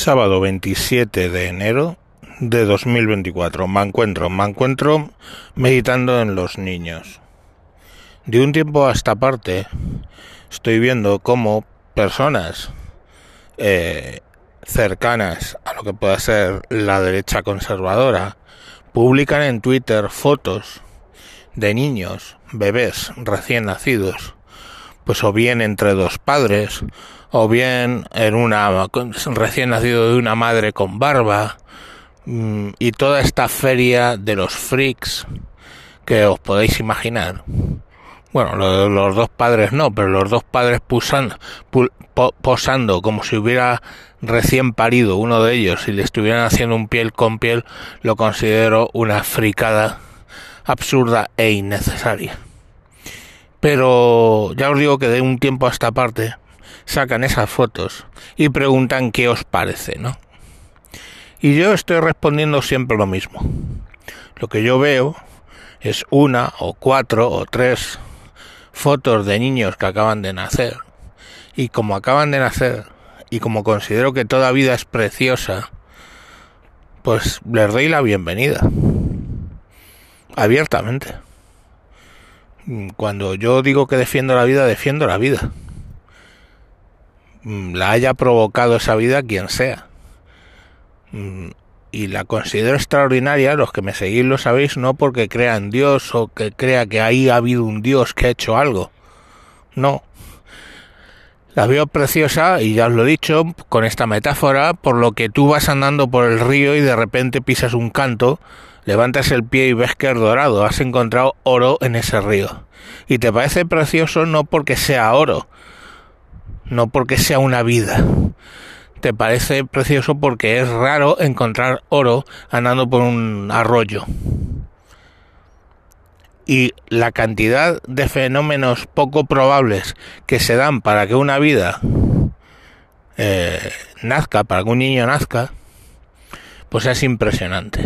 Sábado 27 de enero de 2024. Me encuentro, me encuentro meditando en los niños. De un tiempo a esta parte estoy viendo cómo personas eh, cercanas a lo que pueda ser la derecha conservadora publican en Twitter fotos de niños, bebés recién nacidos, pues o bien entre dos padres, o bien en una recién nacido de una madre con barba mm, y toda esta feria de los freaks que os podéis imaginar. Bueno, los dos padres no, pero los dos padres posando como si hubiera recién parido uno de ellos y le estuvieran haciendo un piel con piel, lo considero una fricada absurda e innecesaria. Pero ya os digo que de un tiempo a esta parte sacan esas fotos y preguntan qué os parece, ¿no? Y yo estoy respondiendo siempre lo mismo. Lo que yo veo es una o cuatro o tres fotos de niños que acaban de nacer. Y como acaban de nacer y como considero que toda vida es preciosa, pues les doy la bienvenida. Abiertamente. Cuando yo digo que defiendo la vida, defiendo la vida. Mm, la haya provocado esa vida quien sea. Mm, y la considero extraordinaria, los que me seguís lo sabéis, no porque crea en Dios o que crea que ahí ha habido un Dios que ha hecho algo. No. La veo preciosa, y ya os lo he dicho, con esta metáfora, por lo que tú vas andando por el río y de repente pisas un canto, levantas el pie y ves que es dorado, has encontrado oro en ese río. Y te parece precioso no porque sea oro, no porque sea una vida. Te parece precioso porque es raro encontrar oro andando por un arroyo. Y la cantidad de fenómenos poco probables que se dan para que una vida eh, nazca, para que un niño nazca, pues es impresionante.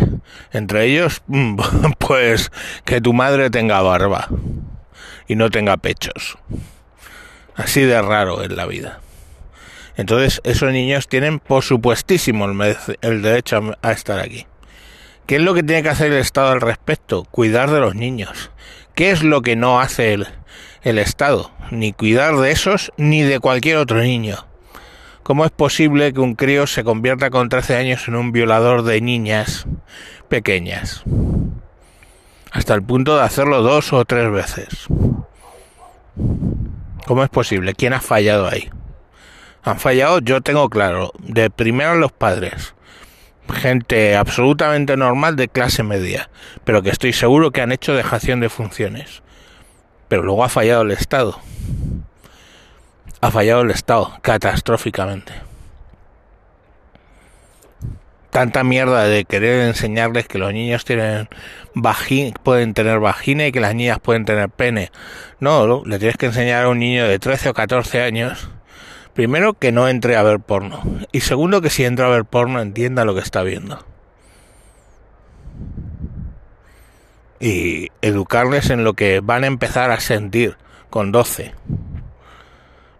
Entre ellos, pues que tu madre tenga barba y no tenga pechos. Así de raro es la vida. Entonces, esos niños tienen, por supuestísimo, el, derecho a, estar aquí. ¿Qué es lo que tiene que hacer el Estado al respecto? Cuidar de los niños. ¿Qué es lo que no hace el, el Estado? Ni cuidar de esos ni de cualquier otro niño. ¿Cómo es posible que un crío se convierta con 13 años en un violador de niñas pequeñas? Hasta el punto de hacerlo dos o tres veces. ¿Cómo es posible? ¿Quién ha fallado ahí? Han fallado, yo tengo claro, de primero los padres, gente absolutamente normal de clase media, pero que estoy seguro que han hecho dejación de funciones. Pero luego ha fallado el Estado. Ha fallado el Estado, catastróficamente tanta mierda de querer enseñarles que los niños tienen pueden tener vagina y que las niñas pueden tener pene. No, le tienes que enseñar a un niño de 13 o 14 años, primero que no entre a ver porno y segundo que si entra a ver porno entienda lo que está viendo. Y educarles en lo que van a empezar a sentir con 12.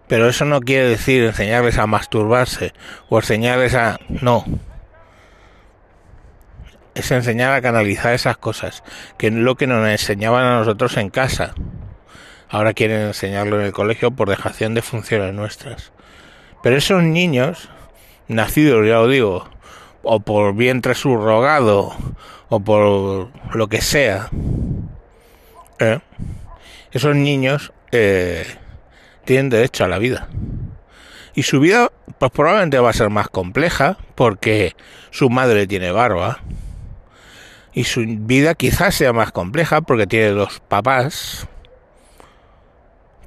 Pero eso no quiere decir enseñarles a masturbarse o enseñarles a... No es enseñar a canalizar esas cosas, que es lo que nos enseñaban a nosotros en casa. Ahora quieren enseñarlo en el colegio por dejación de funciones nuestras. Pero esos niños, nacidos, ya lo digo, o por vientre subrogado, o por lo que sea, ¿eh? esos niños eh, tienen derecho a la vida. Y su vida, pues probablemente va a ser más compleja, porque su madre tiene barba, y su vida quizás sea más compleja porque tiene dos papás.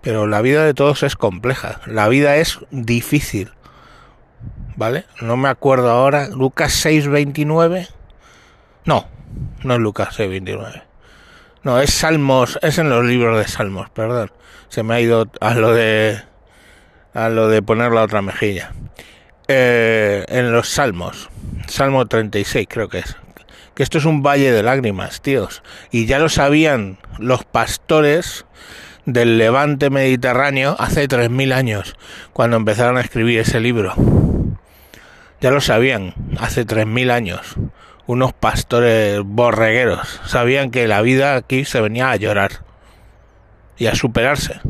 Pero la vida de todos es compleja. La vida es difícil. ¿Vale? No me acuerdo ahora. Lucas 6.29. No, no es Lucas 6.29. No, es Salmos, es en los libros de Salmos, perdón. Se me ha ido a lo de a lo de poner la otra mejilla. Eh, en los Salmos, Salmo 36 creo que es, que esto es un valle de lágrimas, tíos. Y ya lo sabían los pastores del levante mediterráneo hace 3.000 años, cuando empezaron a escribir ese libro. Ya lo sabían hace 3.000 años. Unos pastores borregueros sabían que la vida aquí se venía a llorar y a superarse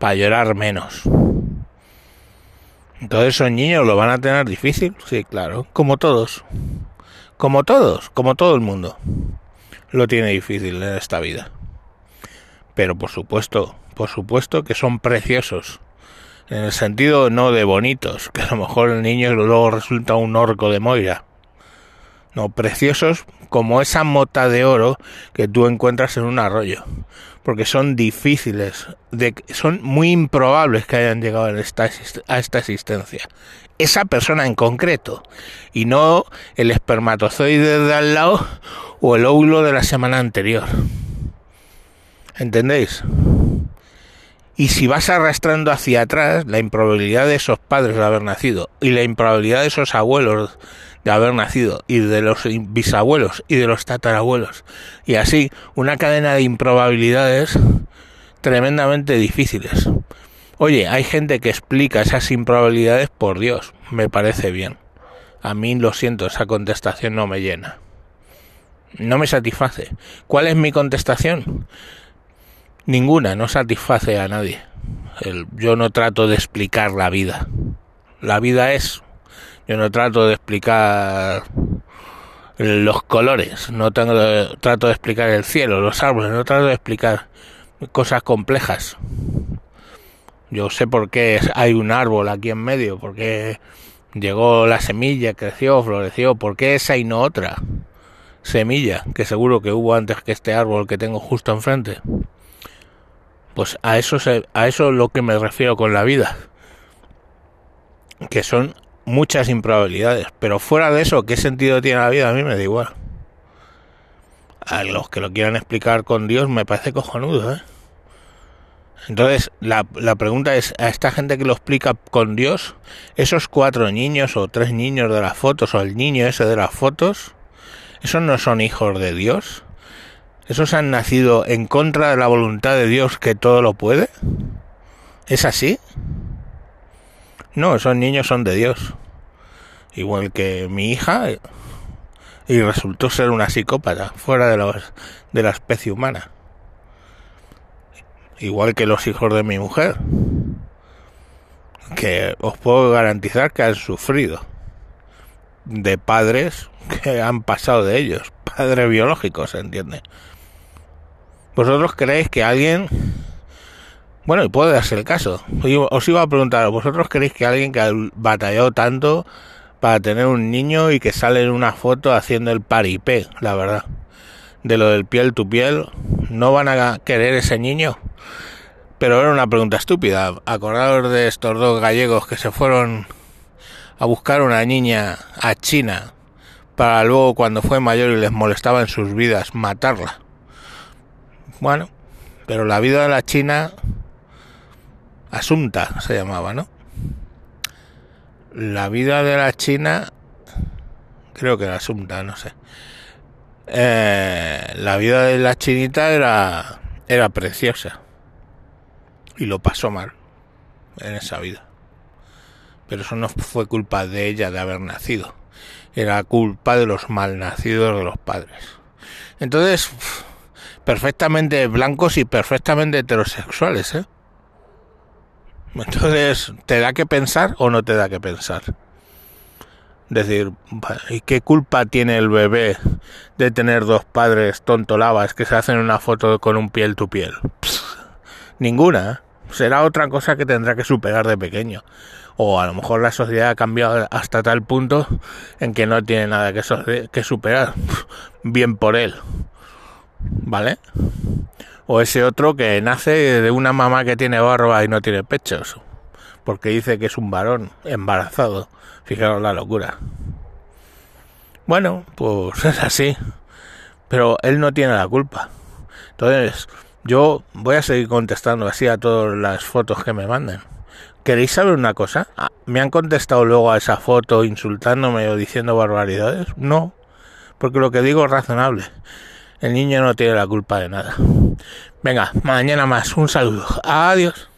para llorar menos. Entonces esos niños lo van a tener difícil, sí, claro, como todos. Como todos, como todo el mundo. Lo tiene difícil en esta vida. Pero por supuesto, por supuesto que son preciosos. En el sentido no de bonitos, que a lo mejor el niño luego resulta un orco de Moira. No, preciosos como esa mota de oro que tú encuentras en un arroyo. Porque son difíciles, de, son muy improbables que hayan llegado a esta, a esta existencia. Esa persona en concreto. Y no el espermatozoide de al lado o el óvulo de la semana anterior. ¿Entendéis? Y si vas arrastrando hacia atrás la improbabilidad de esos padres de haber nacido y la improbabilidad de esos abuelos de haber nacido y de los bisabuelos y de los tatarabuelos y así una cadena de improbabilidades tremendamente difíciles. Oye, hay gente que explica esas improbabilidades por Dios, me parece bien. A mí lo siento, esa contestación no me llena. No me satisface. ¿Cuál es mi contestación? Ninguna, no satisface a nadie. yo no trato de explicar la vida. La vida es. Yo no trato de explicar los colores, no tengo, trato de explicar el cielo, los árboles, no trato de explicar cosas complejas. Yo sé por qué hay un árbol aquí en medio, por qué llegó la semilla, creció, floreció, por qué esa y no otra semilla, que seguro que hubo antes que este árbol que tengo justo enfrente. Pues a eso, a eso es lo que me refiero con la vida. Que son muchas improbabilidades. Pero fuera de eso, ¿qué sentido tiene la vida? A mí me da igual. A los que lo quieran explicar con Dios me parece cojonudo, ¿eh? Entonces, la, la pregunta es, a esta gente que lo explica con Dios, esos cuatro niños o tres niños de las fotos o el niño ese de las fotos, ¿esos no son hijos de Dios? ¿Esos han nacido en contra de la voluntad de Dios que todo lo puede? ¿Es así? No, esos niños son de Dios. Igual que mi hija, y resultó ser una psicópata, fuera de, los, de la especie humana. Igual que los hijos de mi mujer, que os puedo garantizar que han sufrido de padres que han pasado de ellos, padres biológicos, ¿se entiende? ¿Vosotros creéis que alguien... Bueno, y puede darse el caso. Os iba a preguntar, ¿vosotros creéis que alguien que ha batallado tanto para tener un niño y que sale en una foto haciendo el paripé, la verdad, de lo del piel tu piel, no van a querer ese niño? Pero era una pregunta estúpida. Acordados de estos dos gallegos que se fueron a buscar una niña a China para luego cuando fue mayor y les molestaba en sus vidas matarla. Bueno, pero la vida de la China, Asunta se llamaba, ¿no? La vida de la China, creo que era Asunta, no sé. Eh, la vida de la chinita era, era preciosa. Y lo pasó mal en esa vida. Pero eso no fue culpa de ella de haber nacido. Era culpa de los malnacidos de los padres. Entonces, perfectamente blancos y perfectamente heterosexuales, ¿eh? Entonces, ¿te da que pensar o no te da que pensar? Decir, ¿y qué culpa tiene el bebé de tener dos padres tontolabas que se hacen una foto con un piel tu piel? ninguna. ¿eh? Será otra cosa que tendrá que superar de pequeño. O a lo mejor la sociedad ha cambiado hasta tal punto en que no tiene nada que superar. Bien por él. ¿Vale? O ese otro que nace de una mamá que tiene barba y no tiene pechos, porque dice que es un varón embarazado. Fijaros la locura. Bueno, pues es así, pero él no tiene la culpa. Entonces, yo voy a seguir contestando así a todas las fotos que me manden. ¿Queréis saber una cosa? Ah, ¿Me han contestado luego a esa foto insultándome o diciendo barbaridades? No, porque lo que digo es razonable. El niño no tiene la culpa de nada. Venga, mañana más. Un saludo. Adiós.